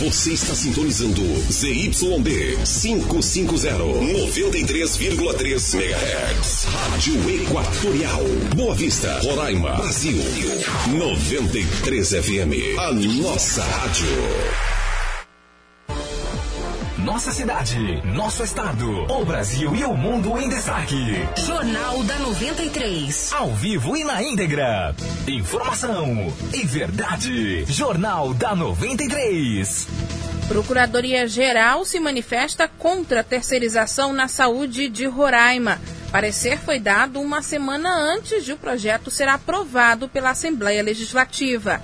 Você está sintonizando ZYD 550, 93,3 MHz. Rádio Equatorial. Boa Vista, Roraima, Brasil. 93 FM. A nossa rádio. Nossa cidade, nosso estado, o Brasil e o mundo em destaque. Jornal da 93. Ao vivo e na íntegra. Informação e verdade. Jornal da 93. Procuradoria-Geral se manifesta contra a terceirização na saúde de Roraima. Parecer foi dado uma semana antes de o projeto ser aprovado pela Assembleia Legislativa.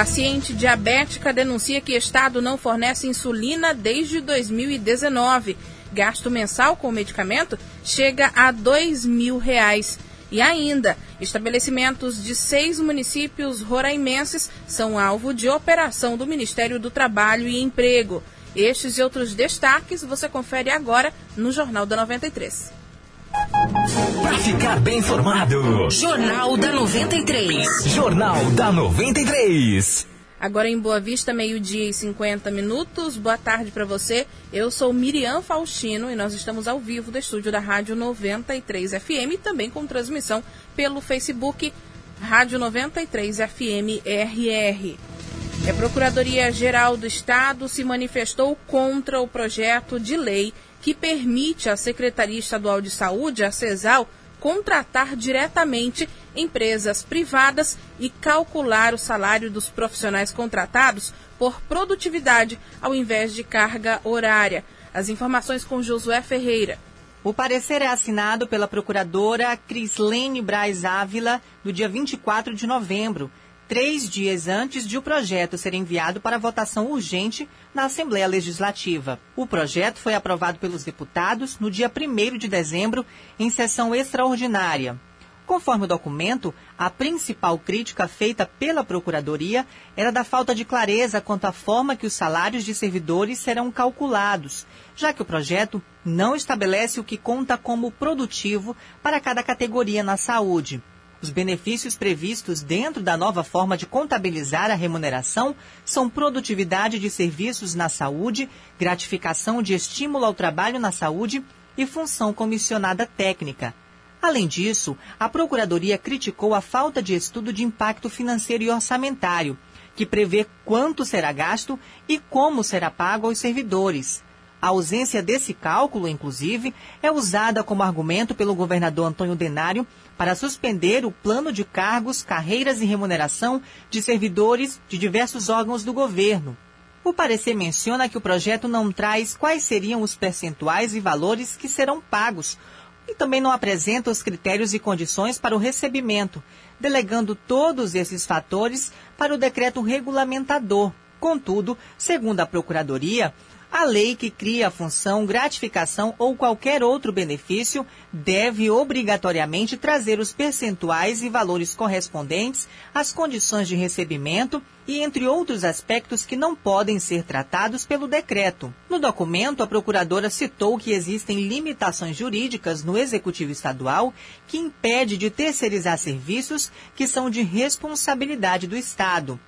Paciente diabética denuncia que Estado não fornece insulina desde 2019. Gasto mensal com o medicamento chega a dois mil reais. E ainda, estabelecimentos de seis municípios roraimenses são alvo de operação do Ministério do Trabalho e Emprego. Estes e outros destaques você confere agora no Jornal da 93. Para ficar bem informado. Jornal da 93. Jornal da 93. Agora em Boa Vista, meio-dia e 50 minutos. Boa tarde para você. Eu sou Miriam Faustino e nós estamos ao vivo do estúdio da Rádio 93 FM, também com transmissão pelo Facebook Rádio 93 FM RR. A Procuradoria-Geral do Estado se manifestou contra o projeto de lei que permite à Secretaria Estadual de Saúde, a CESAL, contratar diretamente empresas privadas e calcular o salário dos profissionais contratados por produtividade ao invés de carga horária. As informações com Josué Ferreira. O parecer é assinado pela procuradora Crislene Braz Ávila no dia 24 de novembro três dias antes de o projeto ser enviado para votação urgente na Assembleia Legislativa. O projeto foi aprovado pelos deputados no dia 1 de dezembro, em sessão extraordinária. Conforme o documento, a principal crítica feita pela Procuradoria era da falta de clareza quanto à forma que os salários de servidores serão calculados, já que o projeto não estabelece o que conta como produtivo para cada categoria na saúde. Os benefícios previstos dentro da nova forma de contabilizar a remuneração são produtividade de serviços na saúde, gratificação de estímulo ao trabalho na saúde e função comissionada técnica. Além disso, a Procuradoria criticou a falta de estudo de impacto financeiro e orçamentário, que prevê quanto será gasto e como será pago aos servidores. A ausência desse cálculo, inclusive, é usada como argumento pelo governador Antônio Denário para suspender o plano de cargos, carreiras e remuneração de servidores de diversos órgãos do governo. O parecer menciona que o projeto não traz quais seriam os percentuais e valores que serão pagos e também não apresenta os critérios e condições para o recebimento, delegando todos esses fatores para o decreto regulamentador. Contudo, segundo a Procuradoria, a lei que cria a função gratificação ou qualquer outro benefício deve obrigatoriamente trazer os percentuais e valores correspondentes às condições de recebimento e entre outros aspectos que não podem ser tratados pelo decreto. No documento, a procuradora citou que existem limitações jurídicas no executivo estadual que impede de terceirizar serviços que são de responsabilidade do estado.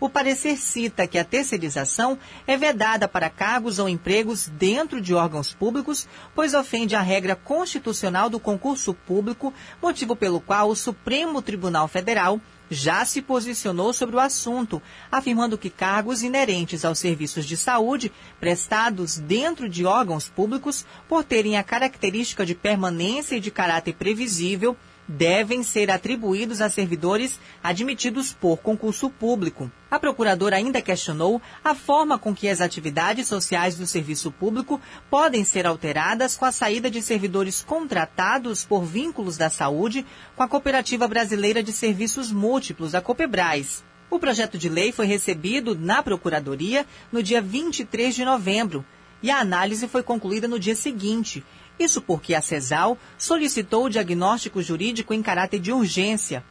O parecer cita que a terceirização é vedada para cargos ou empregos dentro de órgãos públicos, pois ofende a regra constitucional do concurso público, motivo pelo qual o Supremo Tribunal Federal já se posicionou sobre o assunto, afirmando que cargos inerentes aos serviços de saúde prestados dentro de órgãos públicos, por terem a característica de permanência e de caráter previsível, devem ser atribuídos a servidores admitidos por concurso público. A procuradora ainda questionou a forma com que as atividades sociais do serviço público podem ser alteradas com a saída de servidores contratados por vínculos da saúde com a Cooperativa Brasileira de Serviços Múltiplos, a Copebras. O projeto de lei foi recebido na Procuradoria no dia 23 de novembro e a análise foi concluída no dia seguinte isso porque a CESAL solicitou o diagnóstico jurídico em caráter de urgência.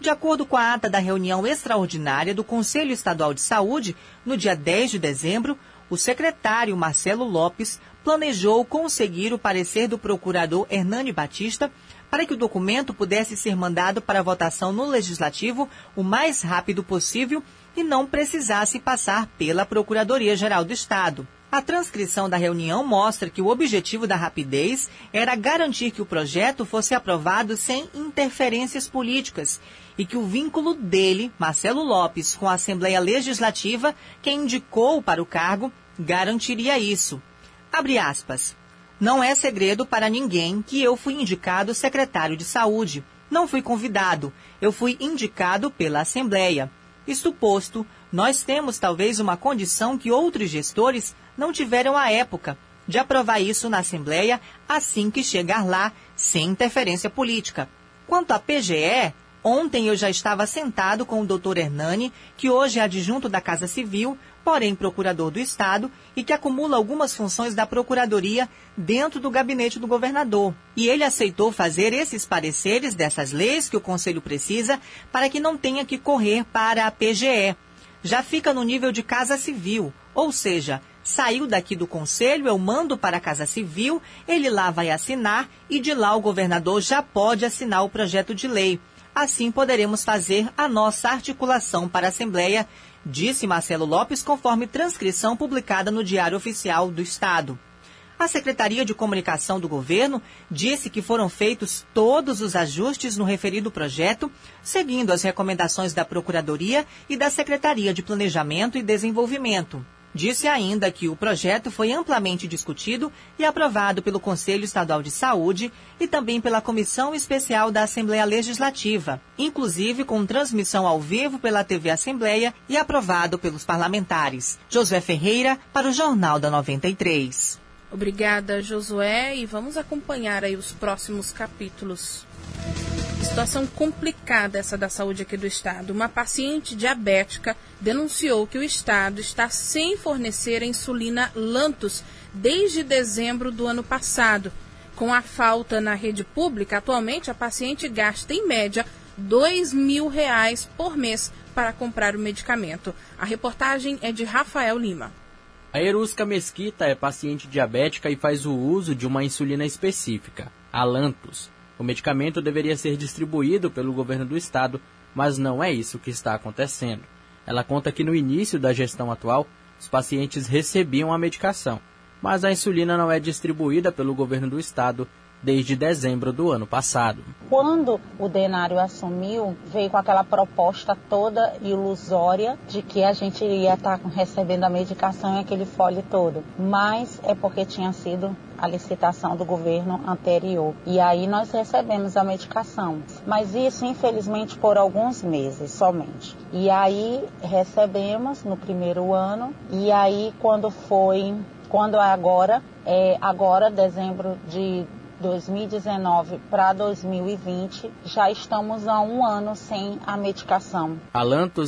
De acordo com a ata da reunião extraordinária do Conselho Estadual de Saúde, no dia 10 de dezembro, o secretário Marcelo Lopes planejou conseguir o parecer do procurador Hernani Batista para que o documento pudesse ser mandado para votação no Legislativo o mais rápido possível e não precisasse passar pela Procuradoria-Geral do Estado. A transcrição da reunião mostra que o objetivo da rapidez era garantir que o projeto fosse aprovado sem interferências políticas e que o vínculo dele, Marcelo Lopes, com a Assembleia Legislativa, que indicou para o cargo, garantiria isso. Abre aspas. Não é segredo para ninguém que eu fui indicado secretário de saúde. Não fui convidado, eu fui indicado pela Assembleia. Isto posto, nós temos talvez uma condição que outros gestores não tiveram à época, de aprovar isso na Assembleia assim que chegar lá, sem interferência política. Quanto à PGE, ontem eu já estava sentado com o doutor Hernani, que hoje é adjunto da Casa Civil, porém procurador do Estado e que acumula algumas funções da Procuradoria dentro do gabinete do governador. E ele aceitou fazer esses pareceres dessas leis que o Conselho precisa para que não tenha que correr para a PGE. Já fica no nível de Casa Civil, ou seja, Saiu daqui do conselho, eu mando para a Casa Civil, ele lá vai assinar e de lá o governador já pode assinar o projeto de lei. Assim poderemos fazer a nossa articulação para a Assembleia, disse Marcelo Lopes, conforme transcrição publicada no Diário Oficial do Estado. A Secretaria de Comunicação do Governo disse que foram feitos todos os ajustes no referido projeto, seguindo as recomendações da Procuradoria e da Secretaria de Planejamento e Desenvolvimento. Disse ainda que o projeto foi amplamente discutido e aprovado pelo Conselho Estadual de Saúde e também pela Comissão Especial da Assembleia Legislativa, inclusive com transmissão ao vivo pela TV Assembleia e aprovado pelos parlamentares. Josué Ferreira, para o Jornal da 93. Obrigada, Josué, e vamos acompanhar aí os próximos capítulos. Situação complicada essa da saúde aqui do estado. Uma paciente diabética denunciou que o estado está sem fornecer a insulina Lantus desde dezembro do ano passado. Com a falta na rede pública, atualmente a paciente gasta em média dois mil reais por mês para comprar o medicamento. A reportagem é de Rafael Lima. A Erusca Mesquita é paciente diabética e faz o uso de uma insulina específica, a Lantus. O medicamento deveria ser distribuído pelo governo do estado, mas não é isso que está acontecendo. Ela conta que no início da gestão atual, os pacientes recebiam a medicação, mas a insulina não é distribuída pelo governo do estado desde dezembro do ano passado. Quando o Denário assumiu, veio com aquela proposta toda ilusória de que a gente iria estar recebendo a medicação e aquele fole todo. Mas é porque tinha sido a licitação do governo anterior. E aí nós recebemos a medicação. Mas isso, infelizmente, por alguns meses somente. E aí recebemos no primeiro ano. E aí, quando foi, quando é agora, é agora, dezembro de 2019 para 2020, já estamos há um ano sem a medicação. A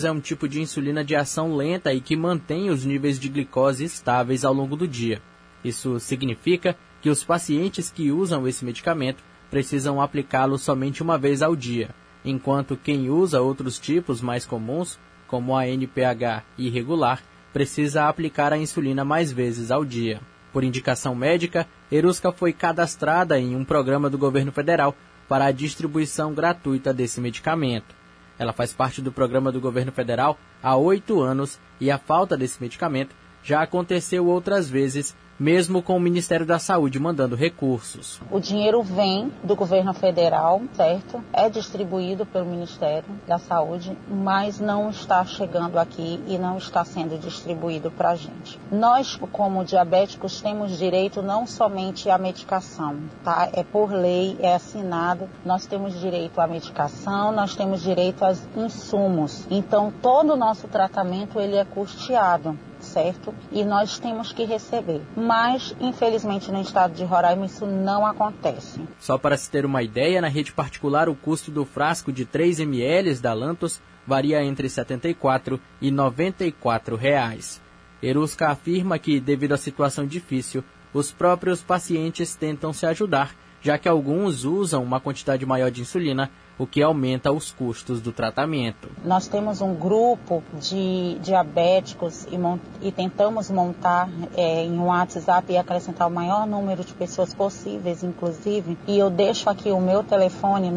é um tipo de insulina de ação lenta e que mantém os níveis de glicose estáveis ao longo do dia. Isso significa que os pacientes que usam esse medicamento precisam aplicá-lo somente uma vez ao dia, enquanto quem usa outros tipos mais comuns, como a NPH irregular, precisa aplicar a insulina mais vezes ao dia. Por indicação médica, Erusca foi cadastrada em um programa do governo federal para a distribuição gratuita desse medicamento. Ela faz parte do programa do governo federal há oito anos e a falta desse medicamento já aconteceu outras vezes mesmo com o Ministério da Saúde mandando recursos. O dinheiro vem do governo federal, certo? É distribuído pelo Ministério da Saúde, mas não está chegando aqui e não está sendo distribuído para a gente. Nós, como diabéticos, temos direito não somente à medicação, tá? É por lei, é assinado. Nós temos direito à medicação, nós temos direito aos insumos. Então, todo o nosso tratamento ele é custeado certo? E nós temos que receber. Mas, infelizmente, no estado de Roraima isso não acontece. Só para se ter uma ideia, na rede particular o custo do frasco de 3 ml da Lantos varia entre R$ 74 e 94 reais. Erusca afirma que, devido à situação difícil, os próprios pacientes tentam se ajudar, já que alguns usam uma quantidade maior de insulina o que aumenta os custos do tratamento. Nós temos um grupo de diabéticos e, e tentamos montar é, em um WhatsApp e acrescentar o maior número de pessoas possíveis, inclusive. E eu deixo aqui o meu telefone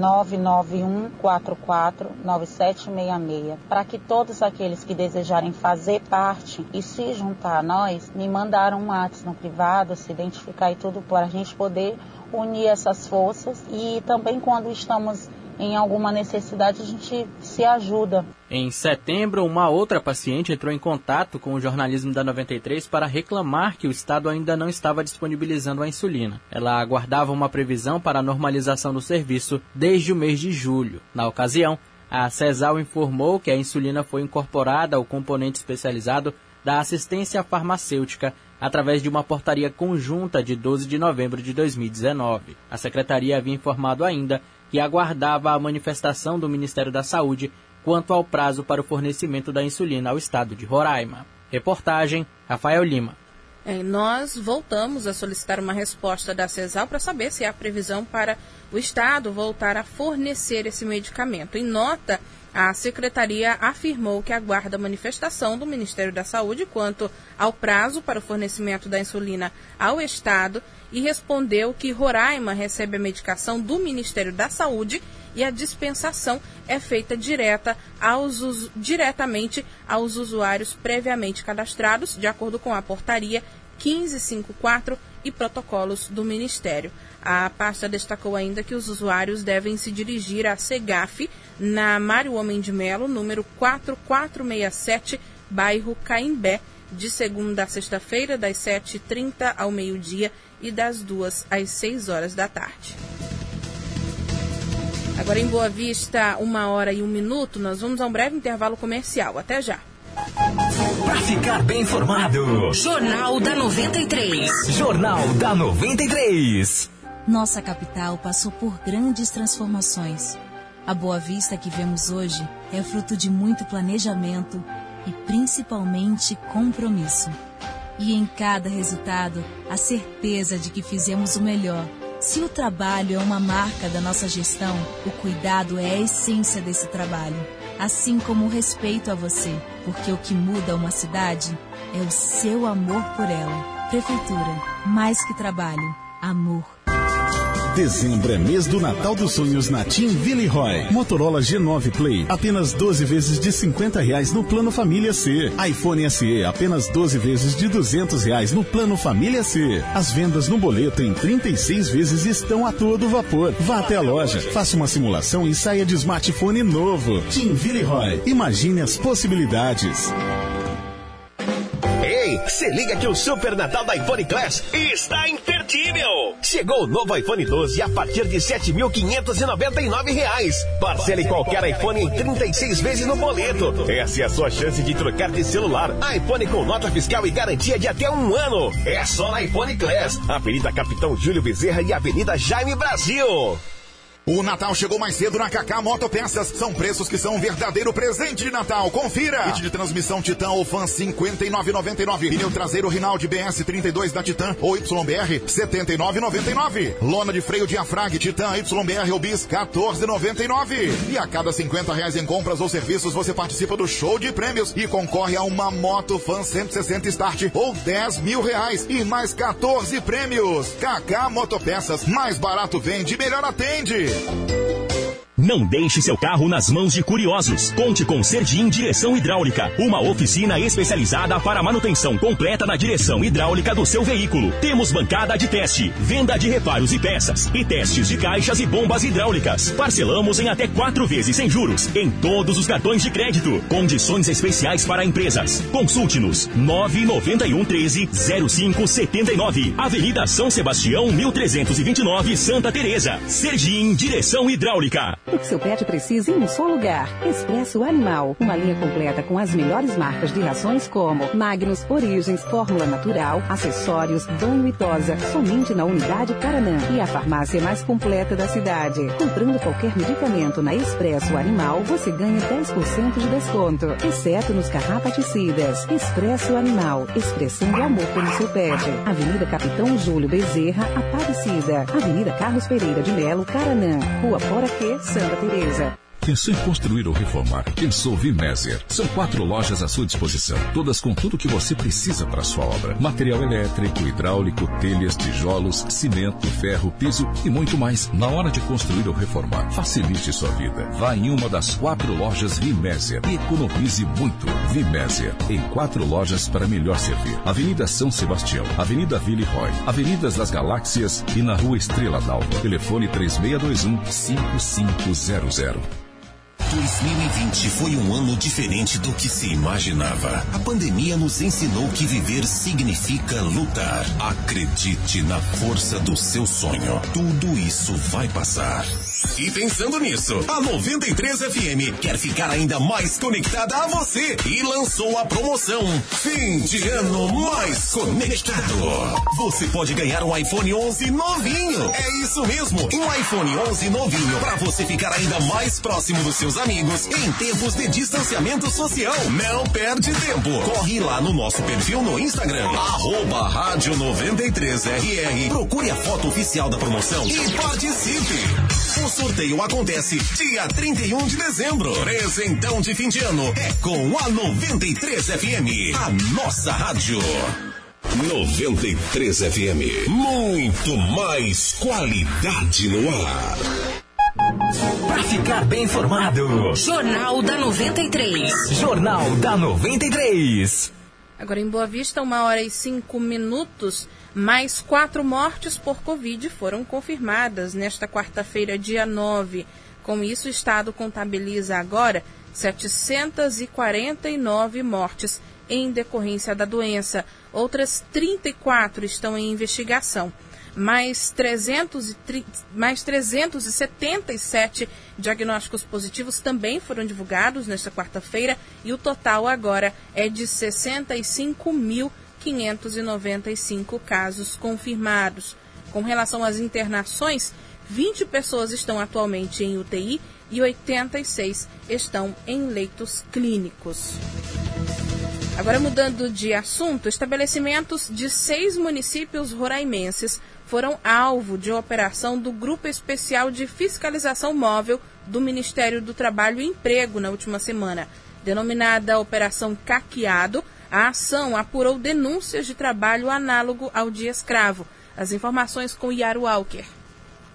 991449766 para que todos aqueles que desejarem fazer parte e se juntar a nós me mandaram um WhatsApp no privado, se identificar e tudo para a gente poder unir essas forças e também quando estamos em alguma necessidade, a gente se ajuda. Em setembro, uma outra paciente entrou em contato com o jornalismo da 93 para reclamar que o Estado ainda não estava disponibilizando a insulina. Ela aguardava uma previsão para a normalização do serviço desde o mês de julho. Na ocasião, a CESAL informou que a insulina foi incorporada ao componente especializado da assistência farmacêutica através de uma portaria conjunta de 12 de novembro de 2019. A secretaria havia informado ainda que aguardava a manifestação do Ministério da Saúde quanto ao prazo para o fornecimento da insulina ao estado de Roraima. Reportagem Rafael Lima. É, nós voltamos a solicitar uma resposta da CESAL para saber se há previsão para o Estado voltar a fornecer esse medicamento. Em nota, a secretaria afirmou que aguarda a manifestação do Ministério da Saúde quanto ao prazo para o fornecimento da insulina ao Estado e respondeu que Roraima recebe a medicação do Ministério da Saúde e a dispensação é feita direta aos, diretamente aos usuários previamente cadastrados, de acordo com a portaria 1554 e protocolos do Ministério. A pasta destacou ainda que os usuários devem se dirigir à SEGAF, na Mário Homem de Melo, número 4467, bairro Caimbé, de segunda a sexta-feira, das 7h30 ao meio-dia e das 2 às 6 horas da tarde. Agora em Boa Vista, uma hora e um minuto, nós vamos a um breve intervalo comercial. Até já. Para ficar bem informado, Jornal da 93. Jornal da 93. Nossa capital passou por grandes transformações. A Boa Vista que vemos hoje é fruto de muito planejamento e principalmente compromisso. E em cada resultado, a certeza de que fizemos o melhor. Se o trabalho é uma marca da nossa gestão, o cuidado é a essência desse trabalho, assim como o respeito a você, porque o que muda uma cidade é o seu amor por ela. Prefeitura, mais que trabalho, amor. Dezembro é mês do Natal dos Sonhos na Team Villeroy. Motorola G9 Play, apenas 12 vezes de 50 reais no plano Família C. iPhone SE, apenas 12 vezes de 200 reais no plano Família C. As vendas no boleto em 36 vezes estão a todo vapor. Vá até a loja, faça uma simulação e saia de smartphone novo. Team Villeroy, imagine as possibilidades. Se liga que o Super Natal da iPhone Class está imperdível! Chegou o novo iPhone 12 a partir de R$ 7.599. Parcele qualquer iPhone em 36 vezes no boleto. Essa é a sua chance de trocar de celular. iPhone com nota fiscal e garantia de até um ano. É só na iPhone Class. Avenida Capitão Júlio Bezerra e Avenida Jaime Brasil. O Natal chegou mais cedo na Kaká Motopeças. São preços que são um verdadeiro presente de Natal. Confira! Kit de transmissão Titan ou Fan 59,99. Pneu traseiro Rinaldi BS 32 da Titan ou YBR 79,99. Lona de freio diafrag Titan YBR ou Bis 14,99. E a cada 50 reais em compras ou serviços você participa do show de prêmios e concorre a uma moto Fan 160 Start ou 10 mil reais e mais 14 prêmios. Kaká Motopeças, mais barato vende, melhor atende. here. Não deixe seu carro nas mãos de curiosos. Conte com Serdim Direção Hidráulica, uma oficina especializada para manutenção completa da direção hidráulica do seu veículo. Temos bancada de teste, venda de reparos e peças e testes de caixas e bombas hidráulicas. Parcelamos em até quatro vezes sem juros em todos os cartões de crédito. Condições especiais para empresas. Consulte-nos 991 13 0579. Avenida São Sebastião 1329, Santa Teresa. Serdim Direção Hidráulica. O que seu pet precisa em um só lugar. Expresso Animal. Uma linha completa com as melhores marcas de rações como Magnus, Origens, Fórmula Natural, acessórios, banho e tosa. Somente na unidade Caranã. E a farmácia mais completa da cidade. Comprando qualquer medicamento na Expresso Animal, você ganha 10% de desconto. Exceto nos carrapaticidas. Expresso Animal. Expressando amor pelo seu pet. Avenida Capitão Júlio Bezerra, Aparecida. Avenida Carlos Pereira de Melo, Caranã. Rua Fora Que, Santa Santa Teresa. Pensou em construir ou reformar? Pensou Vimésia. São quatro lojas à sua disposição, todas com tudo que você precisa para sua obra: material elétrico, hidráulico, telhas, tijolos, cimento, ferro, piso e muito mais. Na hora de construir ou reformar, facilite sua vida. Vá em uma das quatro lojas Vimésia e economize muito. Vimésia, em quatro lojas para melhor servir: Avenida São Sebastião, Avenida Ville Roy, Avenidas das Galáxias e na Rua Estrela d'Alva. Telefone 3621 5500. 2020 foi um ano diferente do que se imaginava. A pandemia nos ensinou que viver significa lutar. Acredite na força do seu sonho. Tudo isso vai passar. E pensando nisso, a 93 FM quer ficar ainda mais conectada a você e lançou a promoção Fim de Ano Mais Conectado. Você pode ganhar um iPhone 11 novinho. É isso mesmo, um iPhone 11 novinho para você ficar ainda mais próximo dos seus amigos em tempos de distanciamento social. Não perde tempo. Corre lá no nosso perfil no Instagram, arroba rádio 93RR. Procure a foto oficial da promoção e participe. O sorteio acontece dia 31 de dezembro. Presentão de fim de ano é com a 93 FM, a nossa rádio. 93 FM, muito mais qualidade no ar. Para ficar bem informado. Jornal da 93. Jornal da 93. Agora em Boa Vista, uma hora e cinco minutos. Mais quatro mortes por Covid foram confirmadas nesta quarta-feira, dia 9. Com isso, o Estado contabiliza agora 749 mortes em decorrência da doença. Outras 34 estão em investigação. Mais, 300 mais 377 diagnósticos positivos também foram divulgados nesta quarta-feira e o total agora é de 65 mil 595 casos confirmados. Com relação às internações, 20 pessoas estão atualmente em UTI e 86 estão em leitos clínicos. Agora, mudando de assunto, estabelecimentos de seis municípios roraimenses foram alvo de operação do Grupo Especial de Fiscalização Móvel do Ministério do Trabalho e Emprego na última semana. Denominada Operação Caqueado, a ação apurou denúncias de trabalho análogo ao dia escravo. As informações com Yaro Walker.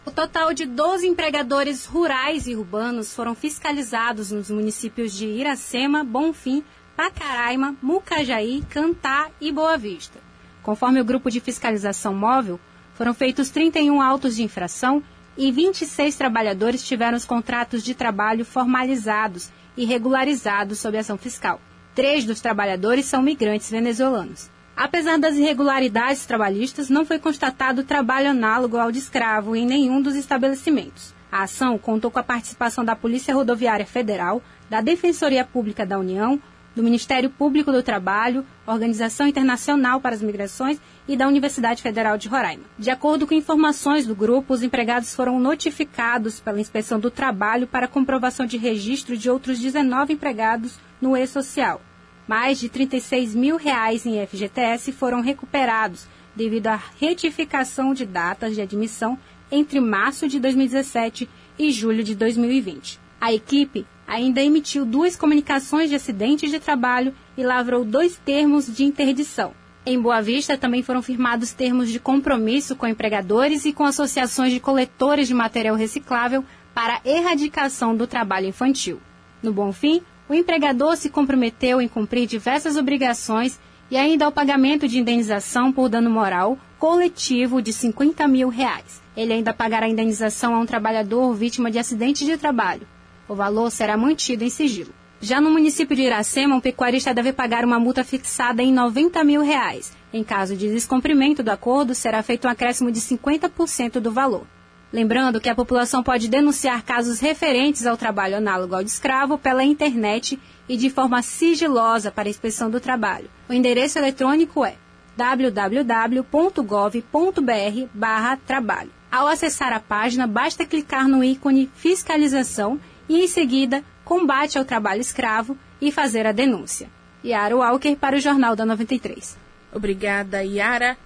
O total de 12 empregadores rurais e urbanos foram fiscalizados nos municípios de Iracema, Bonfim, Pacaraima, Mucajaí, Cantá e Boa Vista. Conforme o grupo de fiscalização móvel, foram feitos 31 autos de infração e 26 trabalhadores tiveram os contratos de trabalho formalizados e regularizados sob ação fiscal. Três dos trabalhadores são migrantes venezuelanos. Apesar das irregularidades trabalhistas, não foi constatado trabalho análogo ao de escravo em nenhum dos estabelecimentos. A ação contou com a participação da Polícia Rodoviária Federal, da Defensoria Pública da União, do Ministério Público do Trabalho, Organização Internacional para as Migrações e da Universidade Federal de Roraima. De acordo com informações do grupo, os empregados foram notificados pela Inspeção do Trabalho para comprovação de registro de outros 19 empregados no e-social. Mais de 36 mil reais em FGTS foram recuperados devido à retificação de datas de admissão entre março de 2017 e julho de 2020. A equipe ainda emitiu duas comunicações de acidentes de trabalho e lavrou dois termos de interdição. Em Boa Vista também foram firmados termos de compromisso com empregadores e com associações de coletores de material reciclável para erradicação do trabalho infantil. No Bonfim, o empregador se comprometeu em cumprir diversas obrigações e ainda ao pagamento de indenização por dano moral coletivo de 50 mil reais. Ele ainda pagará indenização a um trabalhador vítima de acidente de trabalho. O valor será mantido em sigilo. Já no município de Iracema, um pecuarista deve pagar uma multa fixada em 90 mil reais. Em caso de descumprimento do acordo, será feito um acréscimo de 50% do valor. Lembrando que a população pode denunciar casos referentes ao trabalho análogo ao de escravo pela internet e de forma sigilosa para a inspeção do trabalho. O endereço eletrônico é www.gov.br/trabalho. Ao acessar a página, basta clicar no ícone Fiscalização e, em seguida, Combate ao Trabalho Escravo e fazer a denúncia. Yara Walker para o Jornal da 93. Obrigada, Yara.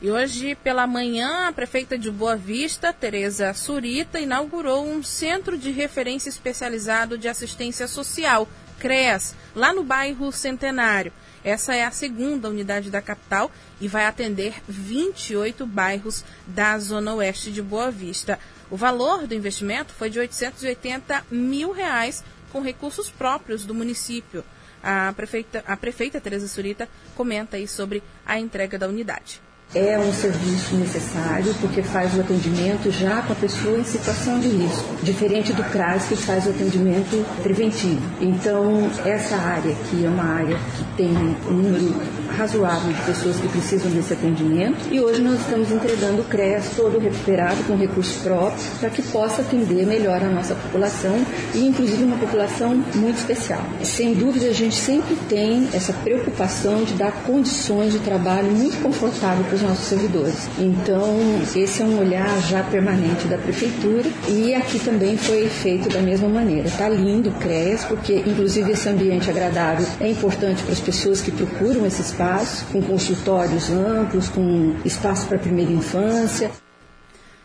E hoje, pela manhã, a prefeita de Boa Vista, Tereza Surita, inaugurou um centro de referência especializado de assistência social, CREAS, lá no bairro Centenário. Essa é a segunda unidade da capital e vai atender 28 bairros da zona oeste de Boa Vista. O valor do investimento foi de 880 mil reais com recursos próprios do município. A prefeita, a prefeita Tereza Surita comenta aí sobre a entrega da unidade. É um serviço necessário porque faz o atendimento já com a pessoa em situação de risco, diferente do CRAS que faz o atendimento preventivo. Então, essa área aqui é uma área que tem um número razoável de pessoas que precisam desse atendimento e hoje nós estamos entregando o CREAS todo recuperado com recursos próprios para que possa atender melhor a nossa população e inclusive uma população muito especial. Sem dúvida a gente sempre tem essa preocupação de dar condições de trabalho muito confortáveis para os nossos servidores. Então, esse é um olhar já permanente da prefeitura e aqui também foi feito da mesma maneira. Está lindo o CREAS, porque inclusive esse ambiente agradável é importante para as pessoas que procuram esse espaço, com consultórios amplos, com espaço para primeira infância.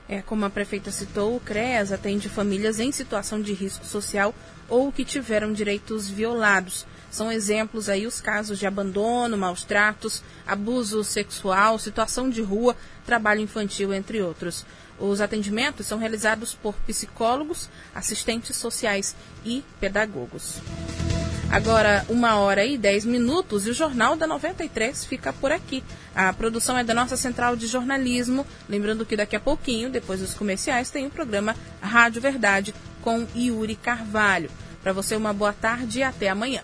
É, como a prefeita citou, o CREAS atende famílias em situação de risco social ou que tiveram direitos violados. São exemplos aí os casos de abandono, maus tratos, abuso sexual, situação de rua, trabalho infantil, entre outros. Os atendimentos são realizados por psicólogos, assistentes sociais e pedagogos. Agora, uma hora e dez minutos e o Jornal da 93 fica por aqui. A produção é da nossa central de jornalismo. Lembrando que daqui a pouquinho, depois dos comerciais, tem o programa Rádio Verdade com Yuri Carvalho. Para você, uma boa tarde e até amanhã.